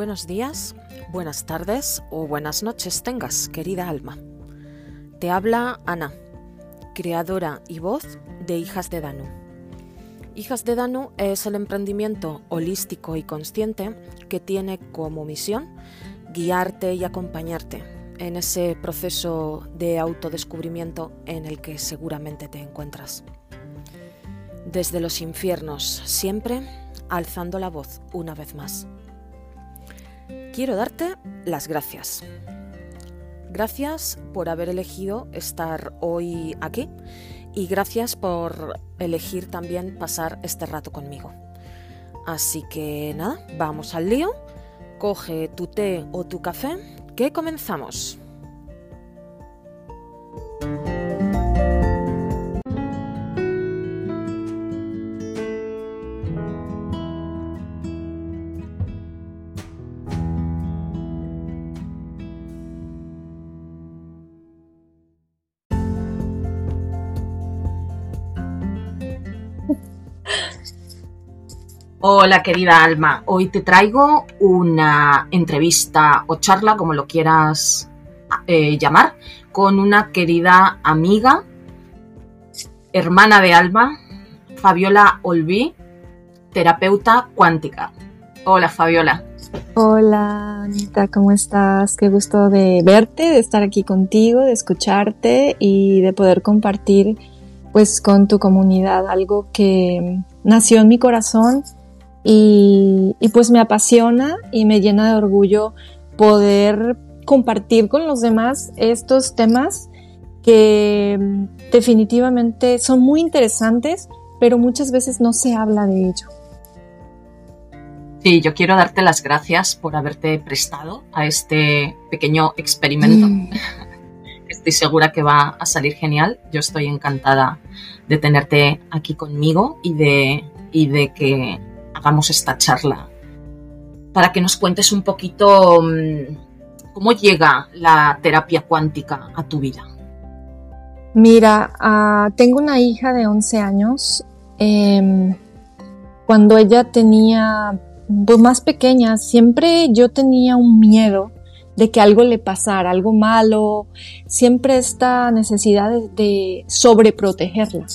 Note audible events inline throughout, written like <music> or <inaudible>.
Buenos días, buenas tardes o buenas noches tengas, querida alma. Te habla Ana, creadora y voz de Hijas de Danu. Hijas de Danu es el emprendimiento holístico y consciente que tiene como misión guiarte y acompañarte en ese proceso de autodescubrimiento en el que seguramente te encuentras. Desde los infiernos, siempre alzando la voz una vez más. Quiero darte las gracias. Gracias por haber elegido estar hoy aquí y gracias por elegir también pasar este rato conmigo. Así que nada, vamos al lío. Coge tu té o tu café, que comenzamos. Hola querida Alma, hoy te traigo una entrevista o charla, como lo quieras eh, llamar, con una querida amiga, hermana de Alma, Fabiola Olví, terapeuta cuántica. Hola Fabiola. Hola Anita, ¿cómo estás? Qué gusto de verte, de estar aquí contigo, de escucharte y de poder compartir pues con tu comunidad algo que nació en mi corazón y, pues me apasiona y me llena de orgullo poder compartir con los demás estos temas que definitivamente son muy interesantes, pero muchas veces no se habla de ello. Sí, yo quiero darte las gracias por haberte prestado a este pequeño experimento. Mm. <laughs> Estoy segura que va a salir genial. Yo estoy encantada de tenerte aquí conmigo y de, y de que hagamos esta charla para que nos cuentes un poquito mm, cómo llega la terapia cuántica a tu vida. Mira, ah, tengo una hija de 11 años. Em, cuando ella tenía, pues más pequeña, siempre yo tenía un miedo de que algo le pasara, algo malo, siempre esta necesidad de, de sobreprotegerla.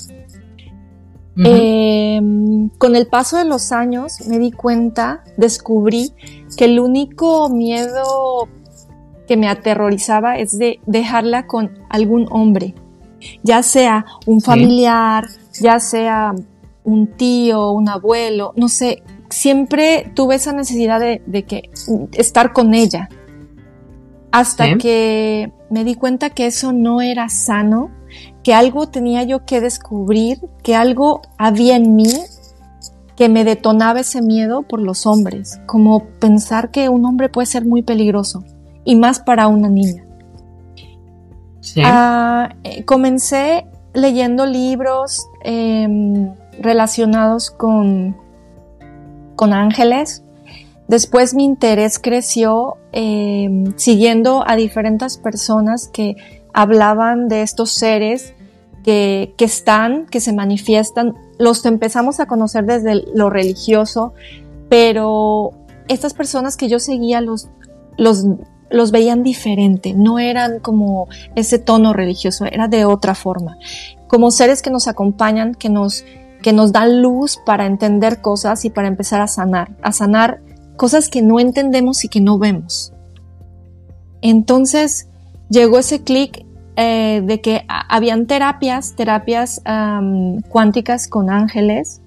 Em, con el paso de los años me di cuenta, descubrí que el único miedo que me aterrorizaba es de dejarla con algún hombre, ya sea un familiar, ya sea un tío, un abuelo, no sé, siempre tuve esa necesidad de, que estar con ella. Hasta que me di cuenta que eso no era sano que algo tenía yo que descubrir, que algo había en mí que me detonaba ese miedo por los hombres, como pensar que un hombre puede ser muy peligroso, y más para una niña. Ah, eh, comencé leyendo libros em, relacionados con, con ángeles. Después mi interés creció em, siguiendo a diferentes personas que hablaban de estos seres que, están, que se manifiestan. Los empezamos a conocer desde lo religioso, pero estas personas que yo seguía los, los, los veían diferente, no eran como ese tono religioso, era de otra forma. Como seres que nos acompañan, que nos, que nos dan luz para entender cosas y para empezar a sanar, a sanar cosas que no entendemos y que no vemos. Entonces llegó ese clic eh, de que habían terapias, terapias cuánticas con ángeles.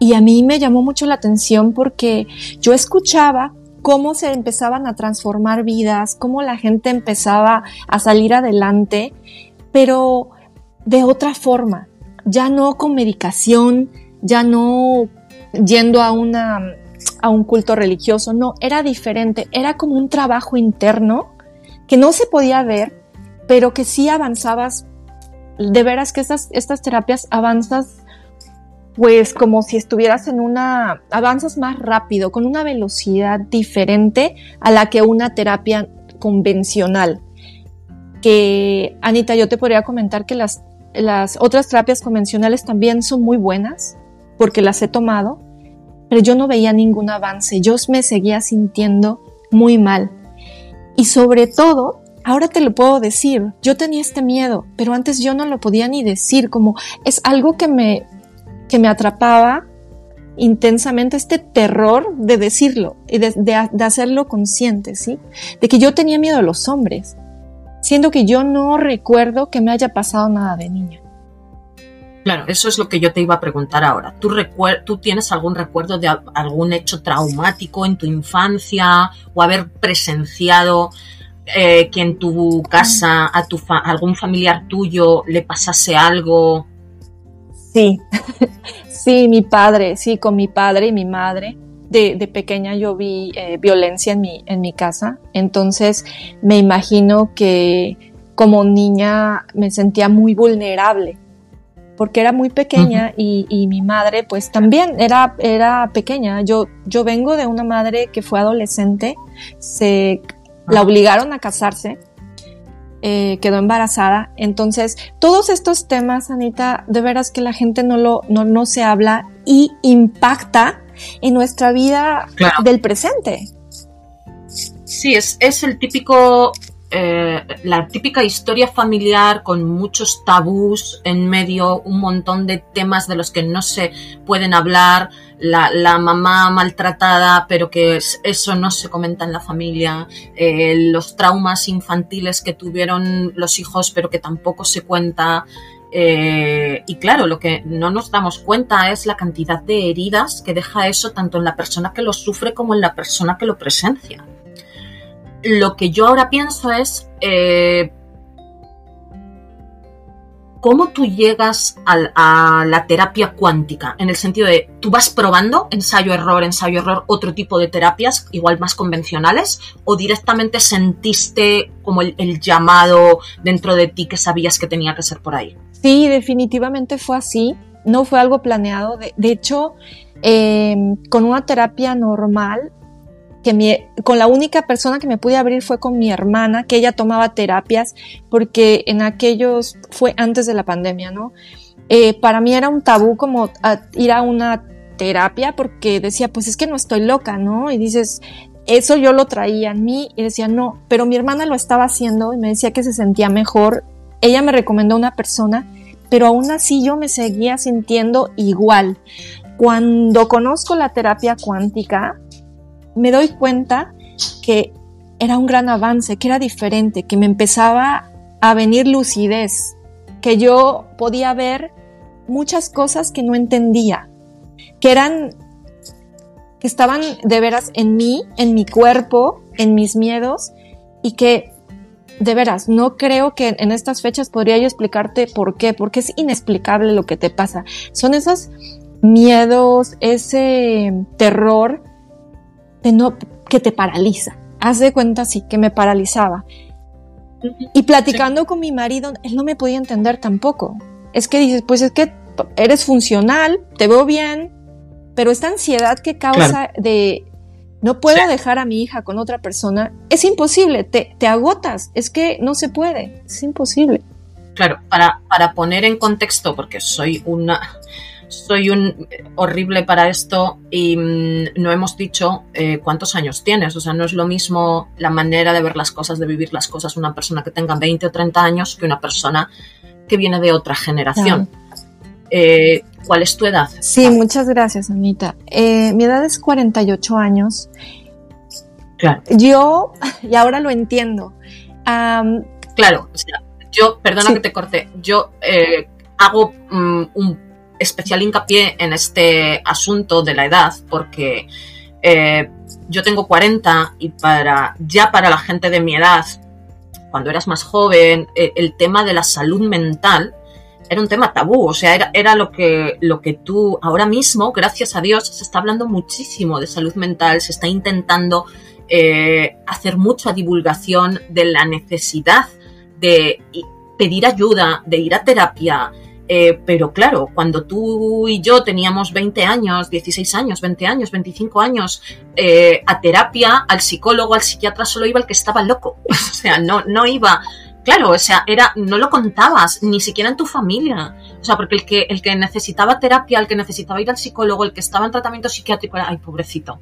Y a mí me llamó mucho la atención porque yo escuchaba cómo se empezaban a transformar vidas, cómo la gente empezaba a salir adelante, pero de otra forma, ya no con medicación, ya no yendo a una a un culto religioso, no, era diferente, era como un trabajo interno que no se podía ver, pero que sí avanzabas, de veras que estas, estas terapias avanzas pues como si estuvieras en una, avanzas más rápido, con una velocidad diferente a la que una terapia convencional. Que, Anita, yo te podría comentar que las, las otras terapias convencionales también son muy buenas, porque las he tomado, pero yo no veía ningún avance, yo me seguía sintiendo muy mal. Y sobre todo, ahora te lo puedo decir, yo tenía este miedo, pero antes yo no lo podía ni decir, como es algo que me, que me atrapaba intensamente, este terror de decirlo y de, de hacerlo consciente, ¿sí? De que yo tenía miedo a los hombres, siendo que yo no recuerdo que me haya pasado nada de niña. Claro, eso es lo que yo te iba a preguntar ahora. ¿Tú, ¿Tú tienes algún recuerdo de algún hecho traumático en tu infancia o haber presenciado eh, que en tu casa a, tu algún familiar tuyo le pasase algo? Sí, <laughs> sí, mi padre, sí, con mi padre y mi madre. De, pequeña yo vi eh, violencia en mi, en mi casa, entonces me imagino que como niña me sentía muy vulnerable porque era muy pequeña y, mi madre pues también era, era pequeña. Yo, yo vengo de una madre que fue adolescente, se la obligaron a casarse, eh, quedó embarazada. Entonces, todos estos temas, Anita, de veras que la gente no, lo, no, no se habla y impacta en nuestra vida del presente. Sí, es, es el típico eh, la típica historia familiar con muchos tabús en medio, un montón de temas de los que no se pueden hablar, la, mamá maltratada, pero que eso no se comenta en la familia, eh, los traumas infantiles que tuvieron los hijos, pero que tampoco se cuenta. Eh, y claro, lo que no nos damos cuenta es la cantidad de heridas que deja eso tanto en la persona que lo sufre como en la persona que lo presencia lo que yo ahora pienso es eh, cómo tú llegas a, la terapia cuántica, en el sentido de tú vas probando ensayo-error, ensayo-error, otro tipo de terapias, igual más convencionales, o directamente sentiste como el, llamado dentro de ti que sabías que tenía que ser por ahí. Sí, definitivamente fue así, no fue algo planeado, de, hecho, eh, con una terapia normal que con la única persona que me pude abrir fue con mi hermana, que ella tomaba terapias, porque en aquellos, fue antes de la pandemia, ¿no? Eh, para mí era un tabú como ir a una terapia porque decía, pues es que no estoy loca, ¿no? Y dices, eso yo lo traía en mí y decía, no, pero mi hermana lo estaba haciendo y me decía que se sentía mejor. Ella me recomendó una persona, pero aún así yo me seguía sintiendo igual. Cuando conozco la terapia cuántica, me doy cuenta que era un gran avance, que era diferente, que me empezaba a venir lucidez, que yo podía ver muchas cosas que no entendía, que eran, que estaban de veras en mí, en mi cuerpo, en mis miedos, y que de veras, no creo que en estas fechas podría yo explicarte por qué, porque es inexplicable lo que te pasa. Son esos miedos, ese terror no, que te paraliza. Haz de cuenta, sí, que me paralizaba. Y platicando con mi marido, él no me podía entender tampoco. Es que dices, pues es que eres funcional, te veo bien, pero esta ansiedad que causa de no puedo dejar a mi hija con otra persona, es imposible, te, te agotas, es que no se puede, es imposible. Claro, para, para poner en contexto, porque soy una, soy un horrible para esto y mm, no hemos dicho eh, cuántos años tienes. O sea, no es lo mismo la manera de ver las cosas, de vivir las cosas, una persona que tenga 20 o 30 años que una persona que viene de otra generación. Eh, ¿Cuál es tu edad? Sí, muchas gracias, Anita. Eh, mi edad es 48 años. Claro. Yo, <laughs> y ahora lo entiendo. claro, yo, perdona que te corté, yo hago mm, un especial hincapié en este asunto de la edad porque eh, yo tengo 40 y para ya para la gente de mi edad, cuando eras más joven, eh, el tema de la salud mental era un tema tabú, o sea, era, era, lo, que, lo que tú ahora mismo, gracias a Dios, se está hablando muchísimo de salud mental, se está intentando eh, hacer mucha divulgación de la necesidad de pedir ayuda, de ir a terapia, eh, pero claro, cuando tú y yo teníamos 20 años, 16 años, 20 años, 25 años, eh, a terapia, al psicólogo, al psiquiatra, solo iba el que estaba loco. <laughs> o sea, no, no iba claro, o sea, era, no lo contabas, ni siquiera en tu familia. O sea, porque el que, el que necesitaba terapia, el que necesitaba ir al psicólogo, el que estaba en tratamiento psiquiátrico, era, ay, pobrecito,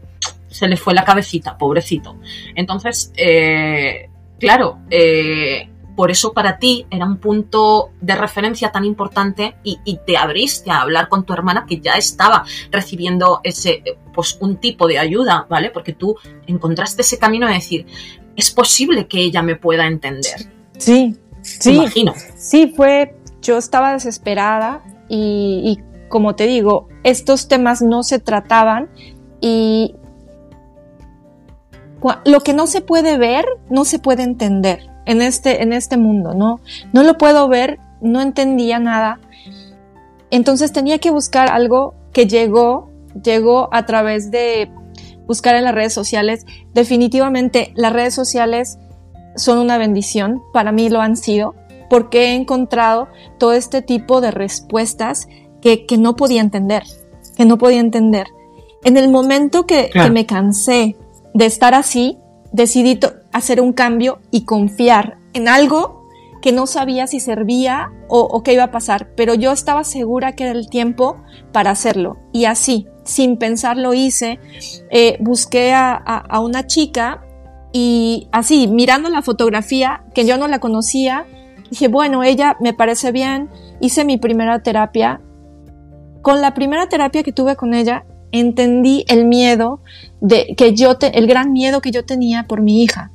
se le fue la cabecita, pobrecito. Entonces, eh, claro, eh, por eso para ti era un punto de referencia tan importante y, te abriste a hablar con tu hermana que ya estaba recibiendo ese, pues un tipo de ayuda, ¿vale? Porque tú encontraste ese camino de decir, es posible que ella me pueda entender. Sí, sí. Imagino. Sí, fue, yo estaba desesperada y, y como te digo, estos temas no se trataban y lo que no se puede ver, no se puede entender en este, en este mundo, ¿no? No lo puedo ver, no entendía nada. Entonces tenía que buscar algo que llegó, llegó a través de buscar en las redes sociales. Definitivamente las redes sociales son una bendición, para mí lo han sido, porque he encontrado todo este tipo de respuestas que, que no podía entender, que no podía entender. En el momento que, que me cansé de estar así, decidí hacer un cambio y confiar en algo que no sabía si servía o, qué iba a pasar, pero yo estaba segura que era el tiempo para hacerlo. Y así, sin pensar lo hice, eh, busqué a, una chica y así, mirando la fotografía, que yo no la conocía, dije, bueno, ella me parece bien, hice mi primera terapia. Con la primera terapia que tuve con ella, entendí el miedo de que yo el gran miedo que yo tenía por mi hija,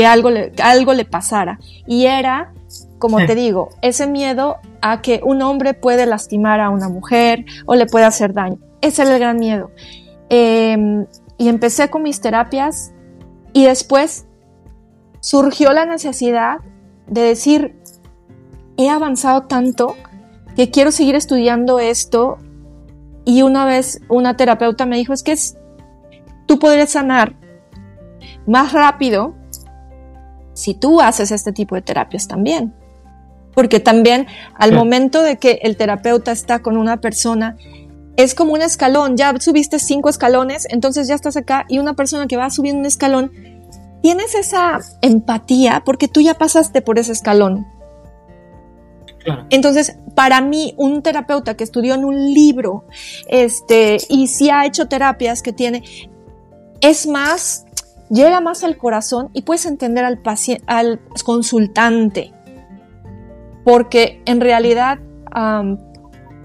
que algo le, algo le pasara. Y era, como te digo, ese miedo a que un hombre puede lastimar a una mujer o le puede hacer daño. Ese era el gran miedo. Em, y empecé con mis terapias y después surgió la necesidad de decir, he avanzado tanto que quiero seguir estudiando esto y una vez una terapeuta me dijo, es que tú podrías sanar más rápido si tú haces este tipo de terapias también. Porque también al momento de que el terapeuta está con una persona, es como un escalón, ya subiste cinco escalones, entonces ya estás acá y una persona que va subiendo un escalón, tienes esa empatía porque tú ya pasaste por ese escalón. Entonces, para mí, un terapeuta que estudió en un libro, este, y si ha hecho terapias que tiene, es más, llega más al corazón y puedes entender al al consultante. Porque en realidad,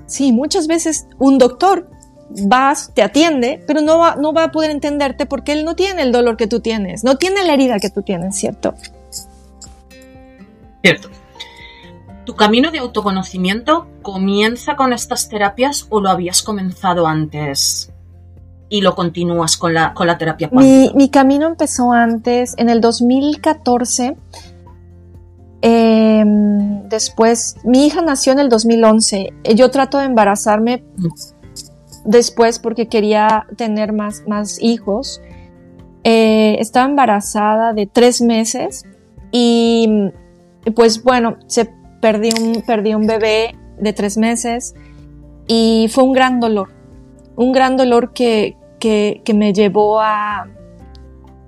sí, muchas veces un doctor vas, te atiende, pero no va, no va a poder entenderte porque él no tiene el dolor que tú tienes, no tiene la herida que tú tienes, ¿cierto? Cierto. ¿Tu camino de autoconocimiento comienza con estas terapias o lo habías comenzado antes? Y lo continúas con la, con la terapia Mi, camino empezó antes, en el 2014. Em, después, mi hija nació en el 2011. Yo trato de embarazarme después porque quería tener más, más hijos. Eh, estaba embarazada de tres meses y pues bueno, se perdí un, perdí un bebé de tres meses y fue un gran dolor, un gran dolor que, que, me llevó a,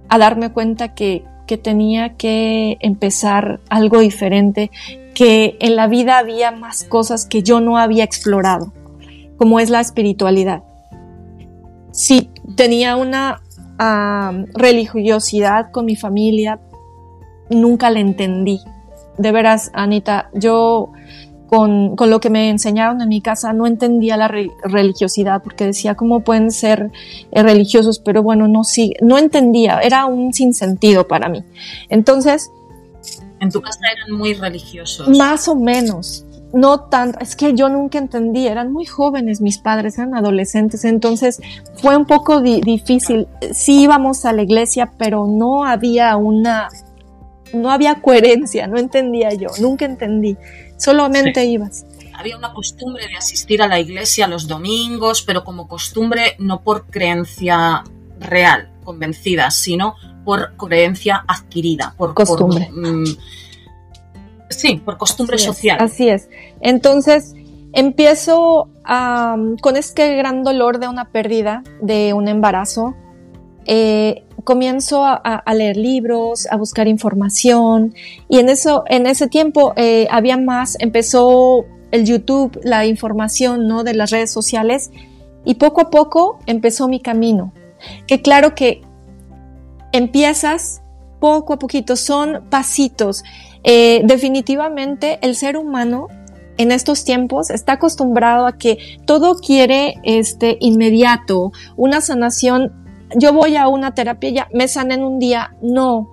a darme cuenta que, que tenía que empezar algo diferente, que en la vida había más cosas que yo no había explorado, como es la espiritualidad. Sí, tenía una religiosidad con mi familia, nunca la entendí de veras, Anita, yo con, lo que me enseñaron en mi casa no entendía la religiosidad porque decía cómo pueden ser eh, religiosos, pero bueno, no sí, no entendía, era un sinsentido para mí. Entonces... En tu casa eran muy religiosos. Más o menos. No tanto, es que yo nunca entendí, eran muy jóvenes mis padres, eran adolescentes, entonces fue un poco difícil. Sí íbamos a la iglesia, pero no había una no había coherencia, no entendía yo, nunca entendí, solamente ibas. Había una costumbre de asistir a la iglesia los domingos, pero como costumbre no por creencia real, convencida, sino por creencia adquirida, por costumbre. Mm, sí, por costumbre social. así es. Entonces empiezo con este gran dolor de una pérdida, de un embarazo. Eh, comienzo a, leer libros, a buscar información y en eso, en ese tiempo eh, había más, empezó el YouTube, la información, ¿no? De las redes sociales y poco a poco empezó mi camino. Que claro que empiezas poco a poquito, son pasitos. Eh, definitivamente el ser humano en estos tiempos está acostumbrado a que todo quiere este inmediato, una sanación. Yo voy a una terapia, ya me sané en un día. No,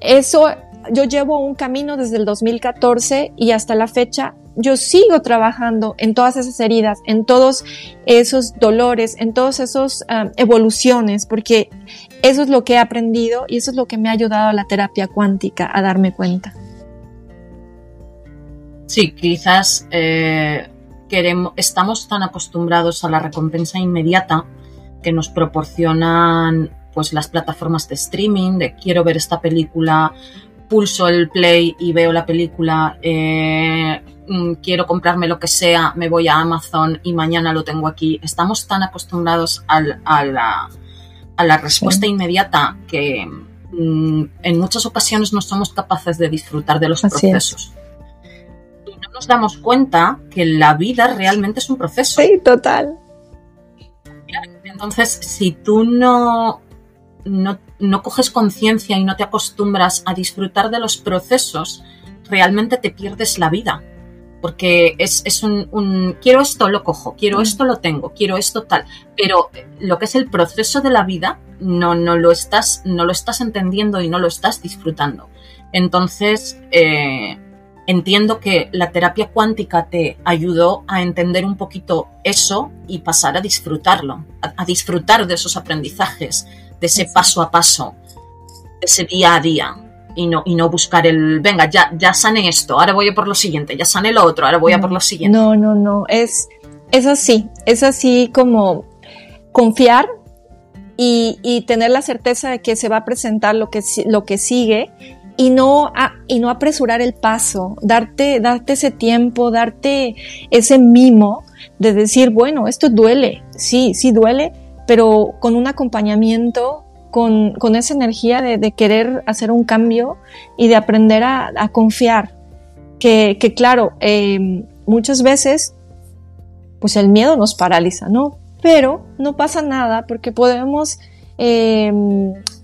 eso yo llevo un camino desde el 2014 y hasta la fecha yo sigo trabajando en todas esas heridas, en todos esos dolores, en todas esas um, evoluciones, porque eso es lo que he aprendido y eso es lo que me ha ayudado a la terapia cuántica a darme cuenta. Sí, quizás eh, queremos, estamos tan acostumbrados a la recompensa inmediata que nos proporcionan pues las plataformas de streaming, de quiero ver esta película, pulso el play y veo la película, eh, mm, quiero comprarme lo que sea, me voy a Amazon y mañana lo tengo aquí. Estamos tan acostumbrados a, la, respuesta inmediata que mm, en muchas ocasiones no somos capaces de disfrutar de los procesos nos damos cuenta que la vida realmente es un proceso. Sí, total. Entonces, si tú no, no, coges conciencia y no te acostumbras a disfrutar de los procesos, realmente te pierdes la vida. Porque es, un, quiero esto, lo cojo, quiero mm. esto, lo tengo, quiero esto, tal. Pero lo que es el proceso de la vida, no, no, lo, estás, no lo estás entendiendo y no lo estás disfrutando. Entonces, eh, entiendo que la terapia cuántica te ayudó a entender un poquito eso y pasar a disfrutarlo, a, disfrutar de esos aprendizajes, de ese paso a paso, de ese día a día. Y no, y no buscar el, venga, ya, ya sané esto, ahora voy a por lo siguiente, ya sané lo otro, ahora voy a por lo siguiente. No, no, no, es, es así, es así como confiar y, y, tener la certeza de que se va a presentar lo que, lo que sigue y no, y no apresurar el paso, darte, darte ese tiempo, darte ese mimo de decir, bueno, esto duele, sí, sí duele, pero con un acompañamiento, con, con esa energía de, de, querer hacer un cambio y de aprender a, a confiar. Que, que claro, eh, muchas veces, pues el miedo nos paraliza, ¿no? Pero no pasa nada porque podemos eh,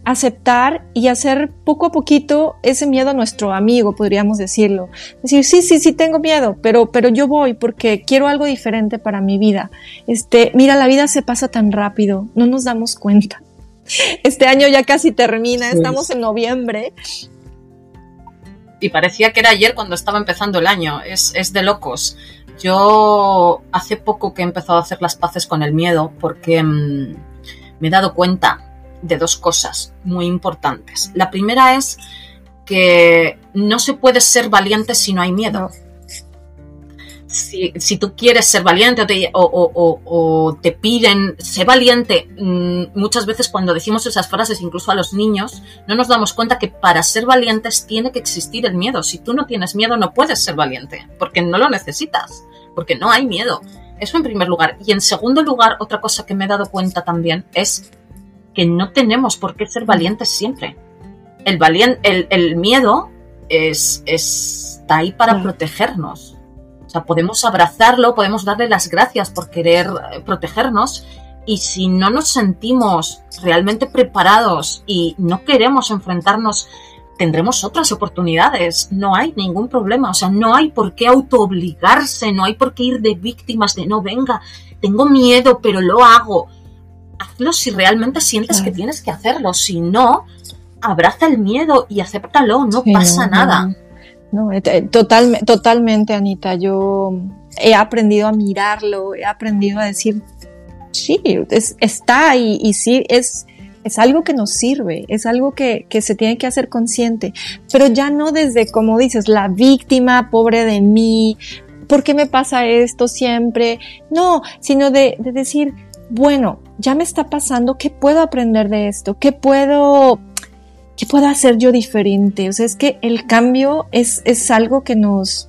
aceptar y hacer poco a poquito ese miedo a nuestro amigo, podríamos decirlo. Decir, sí, sí, sí tengo miedo, pero, pero yo voy porque quiero algo diferente para mi vida. Este, mira, la vida se pasa tan rápido, no nos damos cuenta. <laughs> Este año ya casi termina, estamos en noviembre. Y parecía que era ayer cuando estaba empezando el año, es, es de locos. Yo hace poco que he empezado a hacer las paces con el miedo porque mm, me he dado cuenta de dos cosas muy importantes. La primera es que no se puede ser valiente si no hay miedo. Si, tú quieres ser valiente o te, piden, sé valiente, mm, muchas veces cuando decimos esas frases, incluso a los niños, no nos damos cuenta que para ser valientes tiene que existir el miedo. Si tú no tienes miedo, no puedes ser valiente, porque no lo necesitas, porque no hay miedo. Eso en primer lugar. Y en segundo lugar, otra cosa que me he dado cuenta también es que no tenemos por qué ser valientes siempre. El, el, miedo es, está ahí para protegernos. O sea, podemos abrazarlo, podemos darle las gracias por querer eh, protegernos y si no nos sentimos realmente preparados y no queremos enfrentarnos, tendremos otras oportunidades. No hay ningún problema. O sea, no hay por qué autoobligarse, no hay por qué ir de víctimas de no venga, tengo miedo, pero lo hago hazlo si realmente sientes que tienes que hacerlo. Si no, abraza el miedo y acéptalo, no pasa nada. No, eh, eh, total, totalmente, Anita. Yo he aprendido a mirarlo, he aprendido a decir, sí, está ahí y sí, es, es algo que nos sirve, es algo que, se tiene que hacer consciente, pero ya no desde, como dices, la víctima, pobre de mí, ¿por qué me pasa esto siempre? No, sino de, de decir, bueno, ya me está pasando, ¿qué puedo aprender de esto? ¿Qué puedo, qué puedo hacer yo diferente? O sea, es que el cambio es, es algo que nos,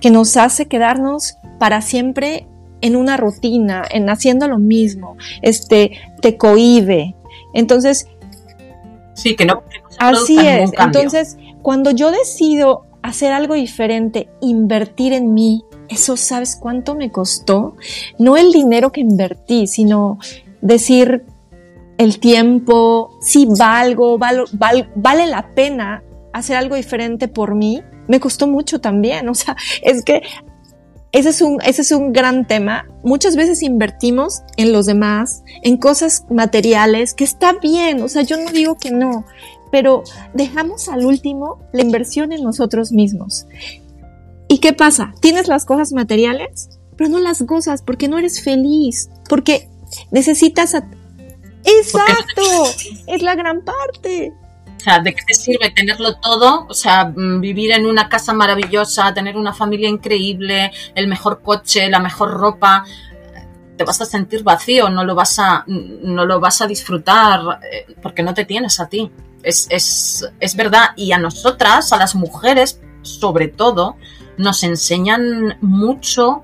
que nos hace quedarnos para siempre en una rutina, en haciendo lo mismo, este, te cohibe. Entonces, Sí, que no. Así es. Entonces, cuando yo decido hacer algo diferente, invertir en mí, eso sabes cuánto me costó. No el dinero que invertí, sino decir el tiempo, si valgo, vale la pena hacer algo diferente por mí. Me costó mucho también. O sea, es que ese es, un, ese es un gran tema. Muchas veces invertimos en los demás, en cosas materiales, que está bien, o sea, yo no digo que no, pero dejamos al último la inversión en nosotros mismos. ¿Y qué pasa? Tienes las cosas materiales, pero no las gozas porque no eres feliz, porque necesitas... Exacto, <laughs> es la gran parte. O sea, ¿de qué te sirve tenerlo todo? O sea, mm, vivir en una casa maravillosa, tener una familia increíble, el mejor coche, la mejor ropa. Te vas a sentir vacío, no lo vas a, no lo vas a disfrutar eh, porque no te tienes a ti. Es, es, es verdad. Y a nosotras, a las mujeres, sobre todo, nos enseñan mucho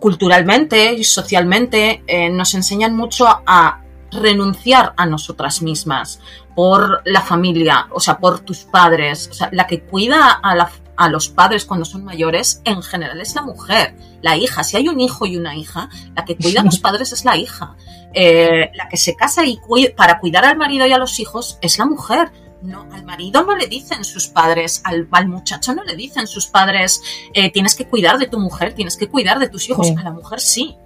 culturalmente y socialmente, eh, nos enseñan mucho a renunciar a nosotras mismas por la familia, o sea, por tus padres. O sea, la que cuida a, a los padres cuando son mayores, en general es la mujer, la hija. Si hay un hijo y una hija, la que cuida a los <laughs> padres es la hija. Eh, la que se casa y para cuidar al marido y a los hijos es la mujer. No, al marido no le dicen sus padres, al, muchacho no le dicen sus padres, eh, tienes que cuidar de tu mujer, tienes que cuidar de tus hijos. A la mujer sí.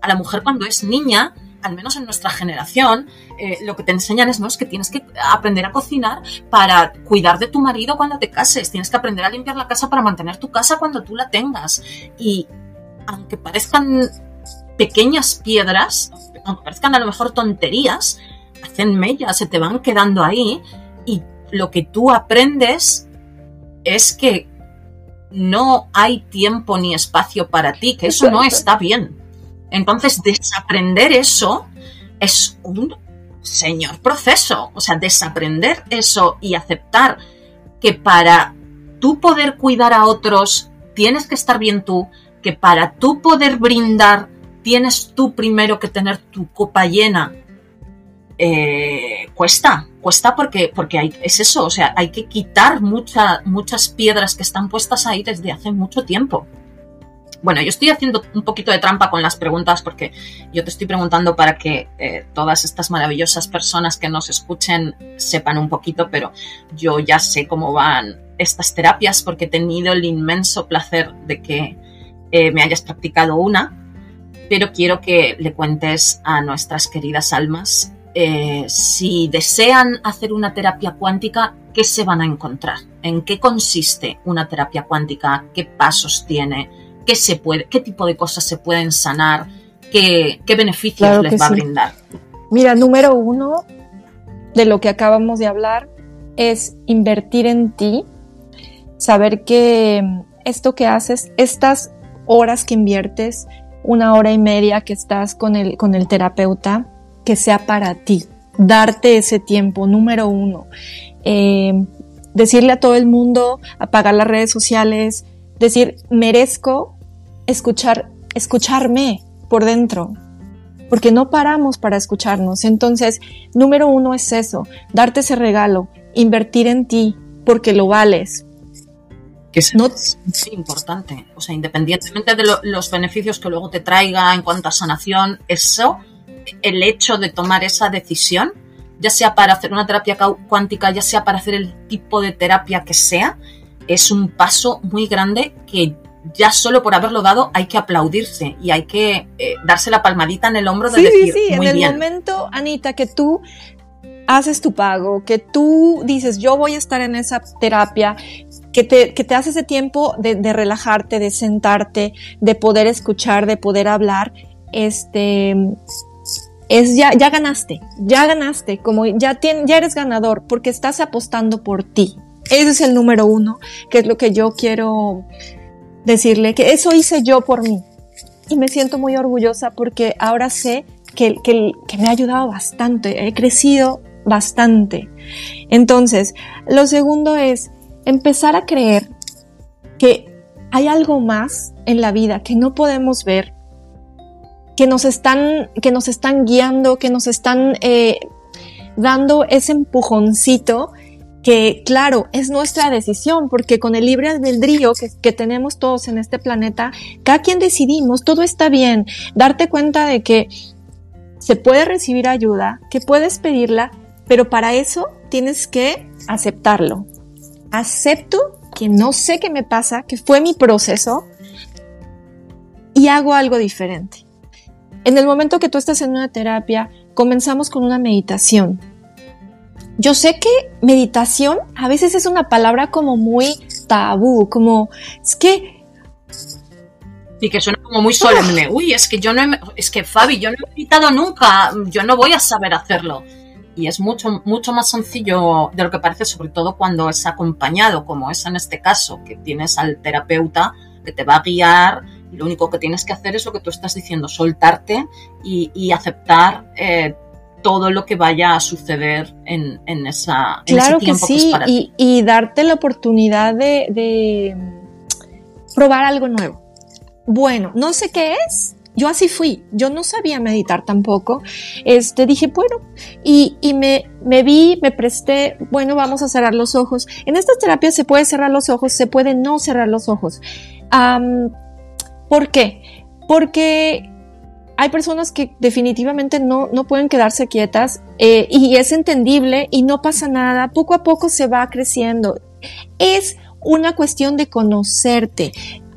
A la mujer cuando es niña al menos en nuestra generación, eh, lo que te enseñan es, ¿no? es que tienes que aprender a cocinar para cuidar de tu marido cuando te cases, tienes que aprender a limpiar la casa para mantener tu casa cuando tú la tengas. Y aunque parezcan pequeñas piedras, aunque parezcan a lo mejor tonterías, hacen mellas, se te van quedando ahí y lo que tú aprendes es que no hay tiempo ni espacio para ti, que eso no está bien. Entonces, desaprender eso es un señor proceso. O sea, desaprender eso y aceptar que para tú poder cuidar a otros, tienes que estar bien tú, que para tú poder brindar, tienes tú primero que tener tu copa llena. Eh, cuesta, cuesta porque, porque hay, es eso, o sea, hay que quitar muchas piedras que están puestas ahí desde hace mucho tiempo. Bueno, yo estoy haciendo un poquito de trampa con las preguntas porque yo te estoy preguntando para que eh, todas estas maravillosas personas que nos escuchen sepan un poquito, pero yo ya sé cómo van estas terapias porque he tenido el inmenso placer de que eh, me hayas practicado una, pero quiero que le cuentes a nuestras queridas almas eh, si desean hacer una terapia cuántica, ¿qué se van a encontrar? ¿En qué consiste una terapia cuántica? ¿Qué pasos tiene? qué se puede, qué tipo de cosas se pueden sanar, qué, beneficios les va a brindar. Mira, número uno de lo que acabamos de hablar es invertir en ti, saber que esto que haces, estas horas que inviertes, una hora y media que estás con el, con el terapeuta, que sea para ti, darte ese tiempo, número uno. Eh, decirle a todo el mundo, apagar las redes sociales, decir, merezco escuchar, escucharme por dentro, porque no paramos para escucharnos. Entonces, número uno es eso, darte ese regalo, invertir en ti, porque lo vales. Que es, importante. O sea, independientemente de los beneficios que luego te traiga en cuanto a sanación, eso, el hecho de tomar esa decisión, ya sea para hacer una terapia cuántica, ya sea para hacer el tipo de terapia que sea, es un paso muy grande que ya solo por haberlo dado hay que aplaudirse y hay que eh, darse la palmadita en el hombro de decir, sí, sí, en el momento, Anita, que tú haces tu pago, que tú dices, yo voy a estar en esa terapia, que te, que te hace ese tiempo de, relajarte, de sentarte, de poder escuchar, de poder hablar, este, es ya, ya ganaste, ya ganaste, como ya, ya eres ganador, porque estás apostando por ti, ese es el número uno, que es lo que yo quiero decirle, que eso hice yo por mí. Y me siento muy orgullosa porque ahora sé que, que, me ha ayudado bastante, he crecido bastante. Entonces, lo segundo es empezar a creer que hay algo más en la vida que no podemos ver, que nos están, que nos están guiando, que nos están eh, dando ese empujoncito que claro, es nuestra decisión, porque con el libre albedrío que, que, tenemos todos en este planeta, cada quien decidimos, todo está bien, darte cuenta de que se puede recibir ayuda, que puedes pedirla, pero para eso tienes que aceptarlo. Acepto que no sé qué me pasa, que fue mi proceso y hago algo diferente. En el momento que tú estás en una terapia, comenzamos con una meditación yo sé que meditación a veces es una palabra como muy tabú, como es que... Sí, que suena como muy solemne. <laughs> Uy, es que yo no he, es que Fabi, yo no he meditado nunca, yo no voy a saber hacerlo. Y es mucho, mucho más sencillo de lo que parece, sobre todo cuando es acompañado, como es en este caso, que tienes al terapeuta que te va a guiar y lo único que tienes que hacer es lo que tú estás diciendo, soltarte y, aceptar eh, todo lo que vaya a suceder en, esa, claro ese tiempo que, sí, y, y, darte la oportunidad de, probar algo nuevo. Bueno, no sé qué es, yo así fui, yo no sabía meditar tampoco. Este, dije, bueno, y, y me, me, vi, me presté, bueno, vamos a cerrar los ojos. En estas terapias se puede cerrar los ojos, se puede no cerrar los ojos. ¿Por qué? Porque hay personas que definitivamente no, no pueden quedarse quietas eh, y es entendible y no pasa nada, poco a poco se va creciendo. Es una cuestión de conocerte.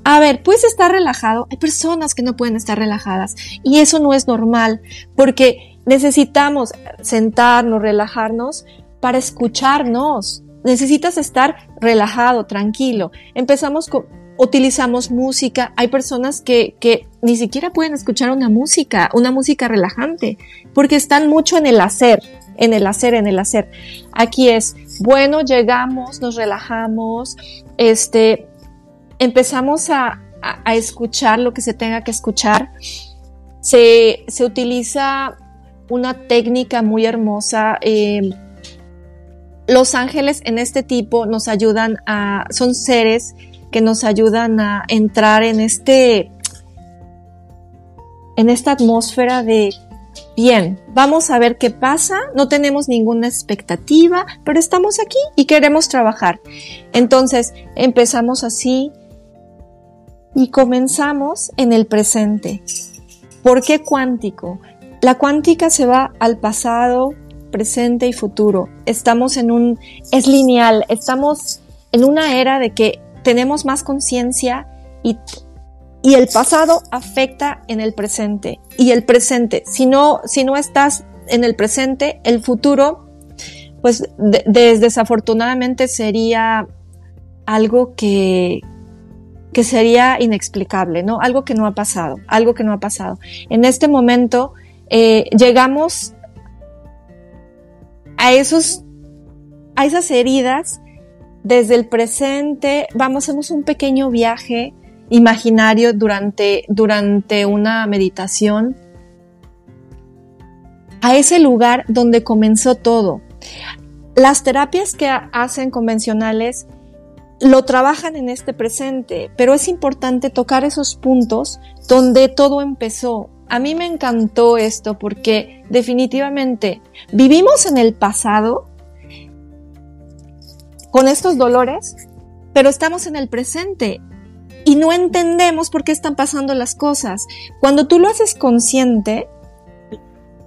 A ver, puedes estar relajado, hay personas que no pueden estar relajadas y eso no es normal porque necesitamos sentarnos, relajarnos para escucharnos. Necesitas estar relajado, tranquilo. Empezamos con, utilizamos música. Hay personas que, que ni siquiera pueden escuchar una música, una música relajante, porque están mucho en el hacer, en el hacer, en el hacer. Aquí es, bueno, llegamos, nos relajamos, este, empezamos a, a, escuchar lo que se tenga que escuchar. Se, se utiliza una técnica muy hermosa. Eh, los ángeles en este tipo nos ayudan a, son seres que nos ayudan a entrar en este, en esta atmósfera de bien, vamos a ver qué pasa, no tenemos ninguna expectativa, pero estamos aquí y queremos trabajar. Entonces empezamos así y comenzamos en el presente. ¿Por qué cuántico? La cuántica se va al pasado, presente y futuro. Estamos en un, es lineal, estamos en una era de que tenemos más conciencia y, y, el pasado afecta en el presente. Y el presente, si no, si no estás en el presente, el futuro, pues desafortunadamente sería algo que, que sería inexplicable, ¿no? Algo que no ha pasado, algo que no ha pasado. En este momento eh, llegamos a esos, a esas heridas desde el presente, vamos, hacemos un pequeño viaje imaginario durante, durante una meditación a ese lugar donde comenzó todo. Las terapias que hacen convencionales lo trabajan en este presente, pero es importante tocar esos puntos donde todo empezó. A mí me encantó esto porque definitivamente vivimos en el pasado, con estos dolores, pero estamos en el presente y no entendemos por qué están pasando las cosas. Cuando tú lo haces consciente,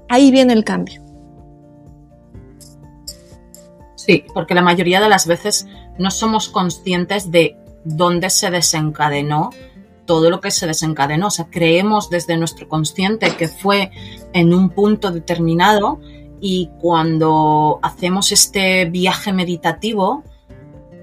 ahí viene el cambio. Sí, porque la mayoría de las veces no somos conscientes de dónde se desencadenó todo lo que se desencadenó. O sea, creemos desde nuestro consciente que fue en un punto determinado y cuando hacemos este viaje meditativo,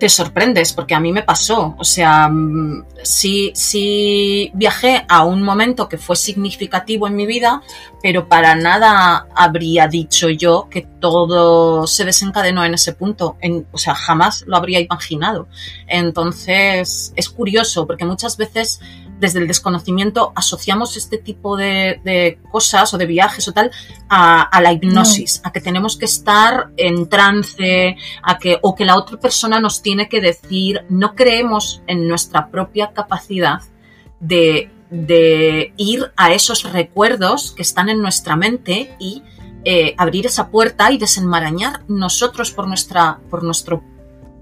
te sorprendes, porque a mí me pasó. O sea, mm, sí, sí viajé a un momento que fue significativo en mi vida, pero para nada habría dicho yo que todo se desencadenó en ese punto. En, o sea, jamás lo habría imaginado. Entonces, es curioso, porque muchas veces desde el desconocimiento asociamos este tipo de, cosas o de viajes o tal a, la hipnosis, a que tenemos que estar en trance, a que, o que la otra persona nos tiene que decir, no creemos en nuestra propia capacidad de, ir a esos recuerdos que están en nuestra mente y eh, abrir esa puerta y desenmarañar nosotros por nuestra, por nuestro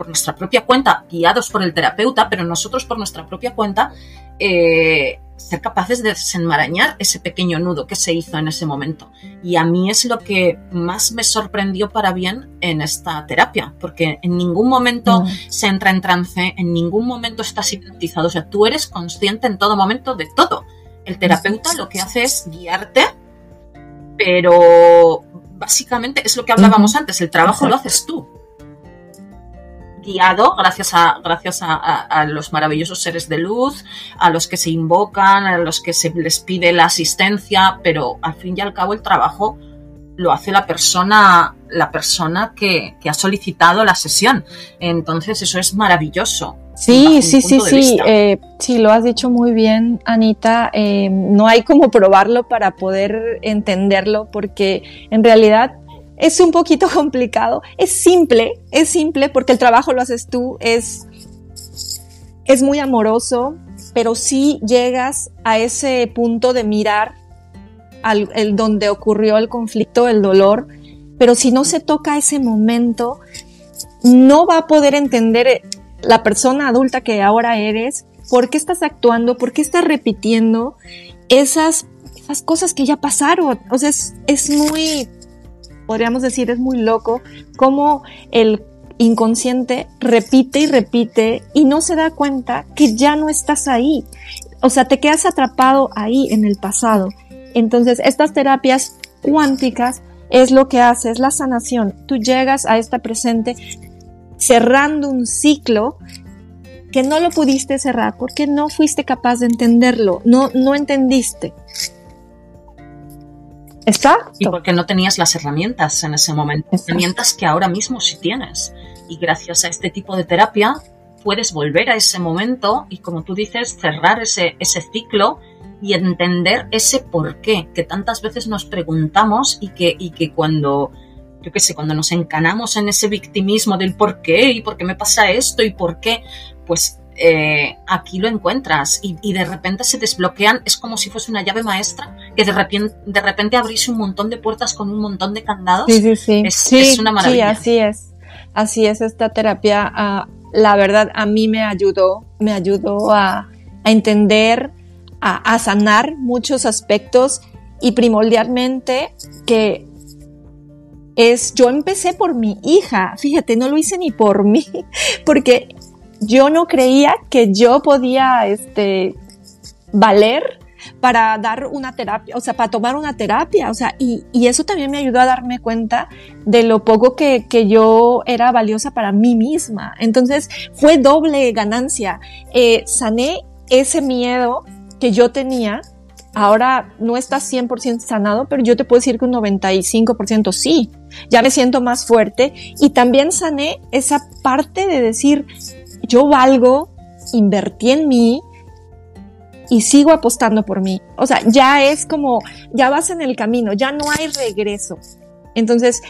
por nuestra propia cuenta, guiados por el terapeuta, pero nosotros por nuestra propia cuenta, eh, ser capaces de desenmarañar ese pequeño nudo que se hizo en ese momento. Y a mí es lo que más me sorprendió para bien en esta terapia, porque en ningún momento se entra en trance, en ningún momento estás hipnotizado, o sea, tú eres consciente en todo momento de todo. El terapeuta lo que hace es guiarte, pero básicamente es lo que hablábamos antes, el trabajo lo haces tú guiado gracias a, gracias a, los maravillosos seres de luz, a los que se invocan, a los que se les pide la asistencia, pero al fin y al cabo el trabajo lo hace la persona, la persona que, ha solicitado la sesión. Entonces eso es maravilloso. Sí, sí, sí, sí, eh, sí, lo has dicho muy bien, Anita. Eh, no hay como probarlo para poder entenderlo, porque en realidad es un poquito <laughs> complicado. Es simple, es simple porque el trabajo lo haces tú, es, es muy amoroso, pero si llegas a ese punto de mirar al el donde ocurrió el conflicto, el dolor, pero si no se toca ese momento, no va a poder entender la persona adulta que ahora eres, por qué estás actuando, por qué estás repitiendo esas, esas cosas que ya pasaron. O sea, es, es muy podríamos decir, es muy loco cómo el inconsciente repite y repite y no se da cuenta que ya no estás ahí. O sea, te quedas atrapado ahí en el pasado. Entonces, estas terapias cuánticas es lo que hace, es la sanación. Tú llegas a este presente cerrando un ciclo que no lo pudiste cerrar porque no fuiste capaz de entenderlo, no, no entendiste. Exacto. Y porque no tenías las herramientas en ese momento. Herramientas que ahora mismo sí tienes. Y gracias a este tipo de terapia puedes volver a ese momento y, como tú dices, cerrar ese, ese ciclo y entender ese por qué que tantas veces nos preguntamos y que, y que cuando, yo qué sé, cuando nos encanamos en ese victimismo del por qué y por qué me pasa esto y por qué, pues eh, aquí lo encuentras y, de repente se desbloquean, es como si fuese una llave maestra que de repente, de repente abrís un montón de puertas con un montón de candados. Sí, sí, sí. Es, es una maravilla. Sí, así es. Así es esta terapia. Ah, la verdad, a mí me ayudó, me ayudó a, entender, a, sanar muchos aspectos y primordialmente que es, yo empecé por mi hija, fíjate, no lo hice ni por mí, <laughs> porque yo no creía que yo podía este, valer para dar una terapia, o sea, para tomar una terapia, o sea, y, eso también me ayudó a darme cuenta de lo poco que, que, yo era valiosa para mí misma. Entonces, fue doble ganancia. Eh, sané ese miedo que yo tenía. Ahora no está 100% sanado, pero yo te puedo decir que un 95% sí. Ya me siento más fuerte y también sané esa parte de decir, yo valgo, invertí en mí y sigo apostando por mí. O sea, ya es como, ya vas en el camino, ya no hay regreso. Entonces,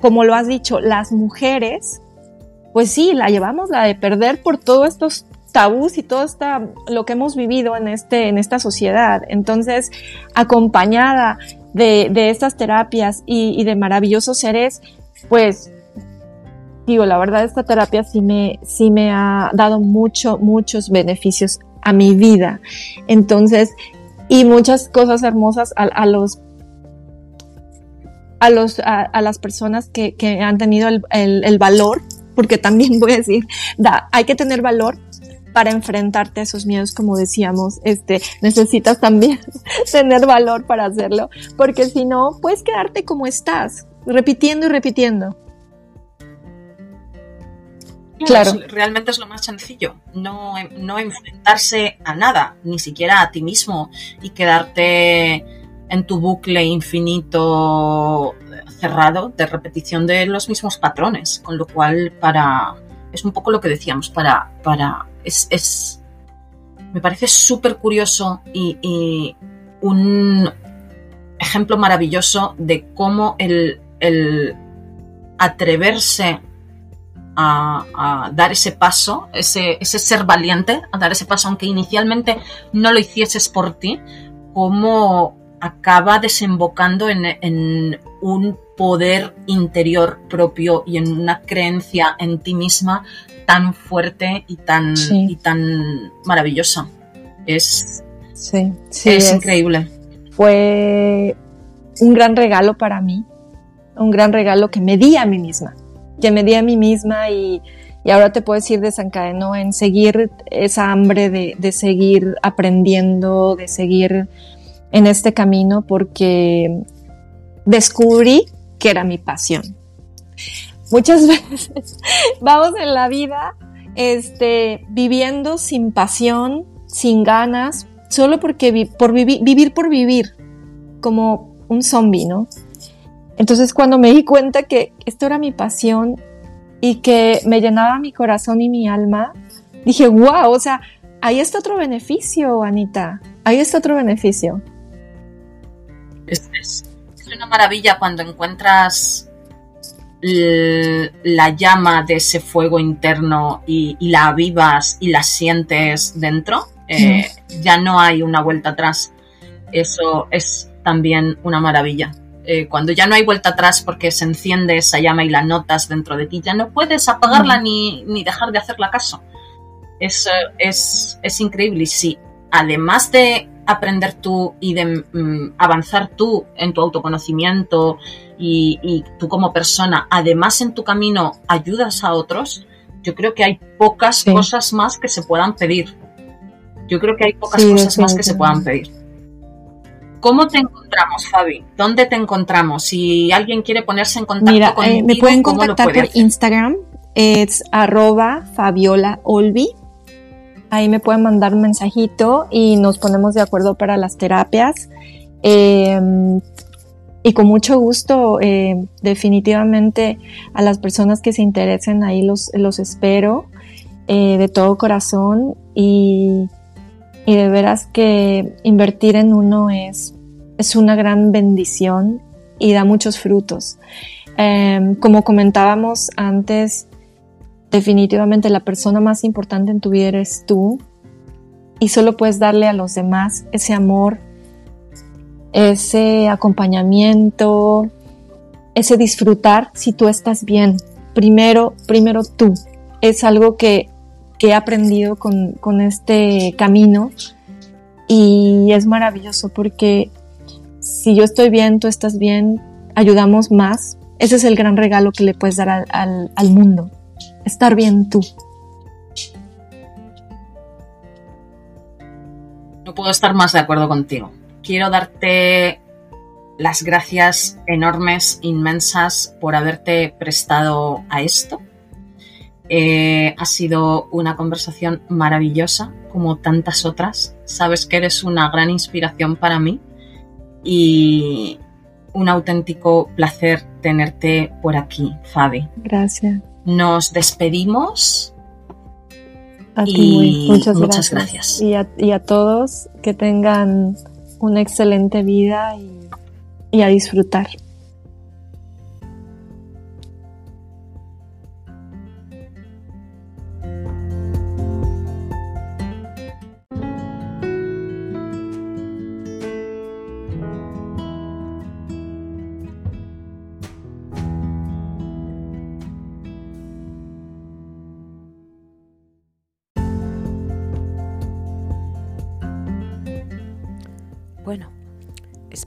como lo has dicho, las mujeres, pues sí, la llevamos la de perder por todos estos tabús y todo esta, lo que hemos vivido en, este, en esta sociedad. Entonces, acompañada de, estas terapias y, y de maravillosos seres, pues digo, la verdad esta terapia sí me, sí me ha dado mucho, muchos beneficios a mi vida. Entonces, y muchas cosas hermosas a, los a, los, a, las personas que, que han tenido el, el, valor, porque también voy a decir, hay que tener valor para enfrentarte a esos miedos, como decíamos, este, necesitas también <laughs> tener valor para hacerlo, porque si no, puedes quedarte como estás, repitiendo y repitiendo. Claro. realmente es lo más sencillo, no, no enfrentarse a nada, ni siquiera a ti mismo y quedarte en tu bucle infinito cerrado de repetición de los mismos patrones, con lo cual para es un poco lo que decíamos, para, para es, es me parece súper curioso y, y, un ejemplo maravilloso de cómo el, el atreverse a, dar ese paso, ese, ese, ser valiente, a dar ese paso, aunque inicialmente no lo hicieses por ti, cómo acaba desembocando en, un poder interior propio y en una creencia en ti misma tan fuerte y tan, y tan maravillosa. Es, sí, es, increíble. Fue un gran regalo para mí, un gran regalo que me di a mí misma, que me di a mí misma y, ahora te puedo decir desencadenó en seguir esa hambre de, de seguir aprendiendo, de seguir en este camino porque descubrí que era mi pasión. Muchas <laughs> veces vamos en la vida este, viviendo sin pasión, sin ganas, solo porque por vivir por vivir, como un zombie, ¿no? Entonces cuando me di cuenta que esto era mi pasión y que me llenaba mi corazón y mi alma, dije, wow, o sea, ahí está otro beneficio, Anita, ahí está otro beneficio. Es, una maravilla cuando encuentras la llama de ese fuego interno y, la avivas y la sientes dentro, eh, ya no hay una vuelta atrás. Eso es también una maravilla. Eh, cuando ya no hay vuelta atrás porque se enciende esa llama y la notas dentro de ti, ya no puedes apagarla ni, ni, dejar de hacerla caso. Es, es, es increíble. Y sí, además de aprender tú y de mm, avanzar tú en tu autoconocimiento y, tú como persona, además en tu camino ayudas a otros, yo creo que hay pocas cosas más que se puedan pedir. Yo creo que hay pocas cosas más que se puedan pedir. ¿Cómo te encontramos, Fabi? ¿Dónde te encontramos? Si alguien quiere ponerse en contacto Mira, eh, me pueden contactar por Instagram, es arroba Fabiola Olvi Ahí me pueden mandar un mensajito y nos ponemos de acuerdo para las terapias. Em, y con mucho gusto, eh, definitivamente a las personas que se interesen ahí los, los espero eh, de todo corazón y, y, de veras que invertir en uno es, es una gran bendición y da muchos frutos. Em, como comentábamos antes, definitivamente la persona más importante en tu vida eres tú y solo puedes darle a los demás ese amor, ese acompañamiento, ese disfrutar si tú estás bien. Primero, primero tú. Es algo que, he aprendido con, con este camino y es maravilloso porque si yo estoy bien, tú estás bien, ayudamos más. Ese es el gran regalo que le puedes dar al, al mundo estar bien tú. No puedo estar más de acuerdo contigo. Quiero darte las gracias enormes, inmensas, por haberte prestado a esto. Eh, ha sido una conversación maravillosa, como tantas otras. Sabes que eres una gran inspiración para mí y un auténtico placer tenerte por aquí, Fabi. Gracias. Nos despedimos. y muchas, gracias. Y, a, todos que tengan una excelente vida y a disfrutar.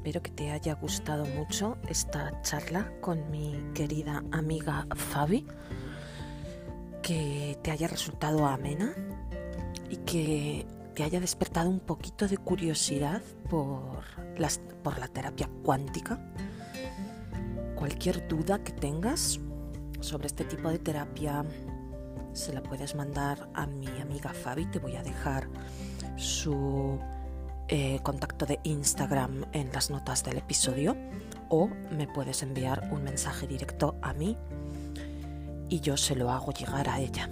Espero que te haya gustado mucho esta charla con mi querida amiga Fabi, que te haya resultado amena y que te haya despertado un poquito de curiosidad por, las, por la terapia cuántica. Cualquier duda que tengas sobre este tipo de terapia se la puedes mandar a mi amiga Fabi. Te voy a dejar su eh, contacto de Instagram en las notas del episodio o me puedes enviar un mensaje directo a mí y yo se lo hago llegar a ella.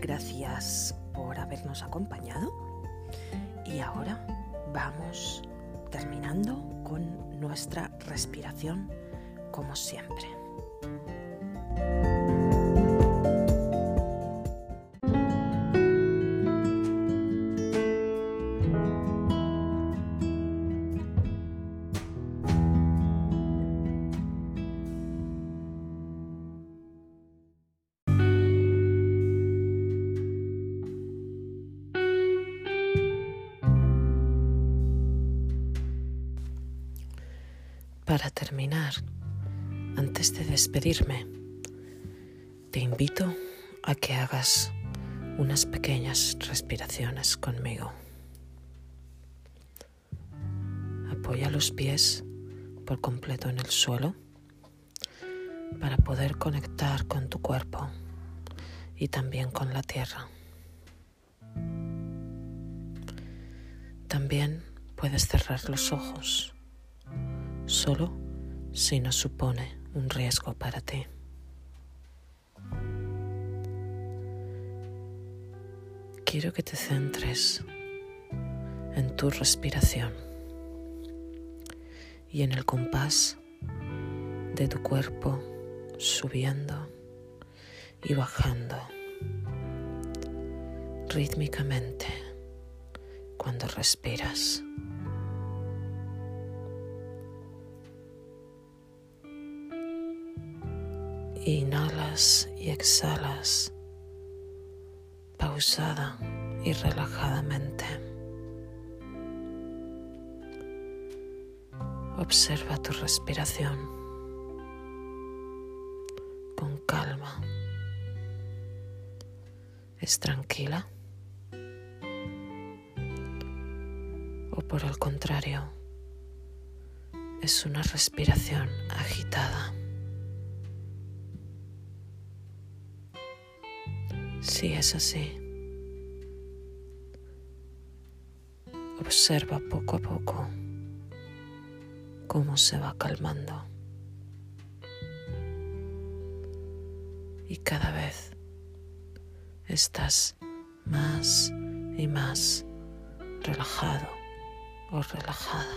Gracias por habernos acompañado y ahora vamos terminando con nuestra respiración como siempre. Despedirme, te invito a que hagas unas pequeñas respiraciones conmigo. Apoya los pies por completo en el suelo para poder conectar con tu cuerpo y también con la tierra. También puedes cerrar los ojos, solo si no supone un riesgo para ti. Quiero que te centres en tu respiración y en el compás de tu cuerpo subiendo y bajando rítmicamente cuando respiras. Inhalas y exhalas pausada y relajadamente. Observa tu respiración con calma. ¿Es tranquila? ¿O por el contrario, es una respiración agitada? Si es así, observa poco a poco cómo se va calmando. Y cada vez estás más y más relajado o relajada.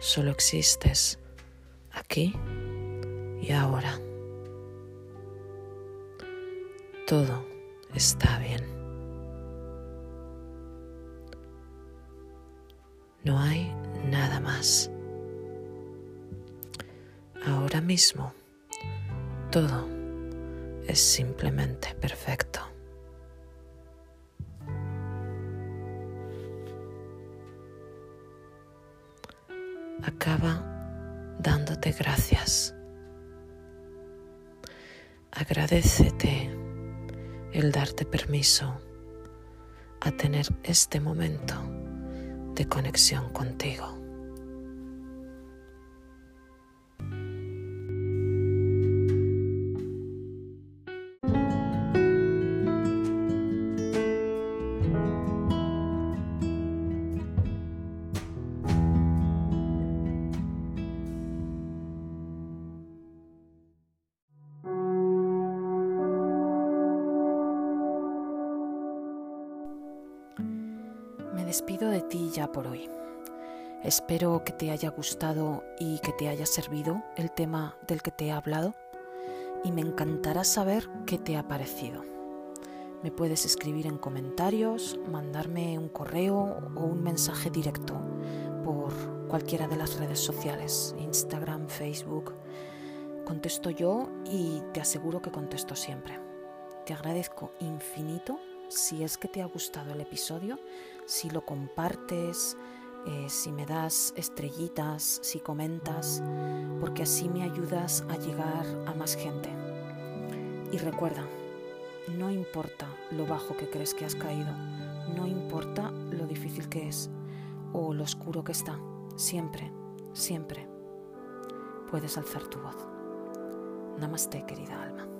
Solo existes aquí y ahora. Todo está bien. No hay nada más. Ahora mismo, todo es simplemente perfecto. Acaba dándote gracias. Agradecete el darte permiso a tener este momento de conexión contigo. Despido de ti ya por hoy. Espero que te haya gustado y que te haya servido el tema del que te he hablado y me encantará saber qué te ha parecido. Me puedes escribir en comentarios, mandarme un correo o un mensaje directo por cualquiera de las redes sociales, Instagram, Facebook. Contesto yo y te aseguro que contesto siempre. Te agradezco infinito si es que te ha gustado el episodio, si lo compartes, eh, si me das estrellitas, si comentas, porque así me ayudas a llegar a más gente. Y recuerda, no importa lo bajo que crees que has caído, no importa lo difícil que es o lo oscuro que está, siempre, siempre puedes alzar tu voz. Namaste, querida alma.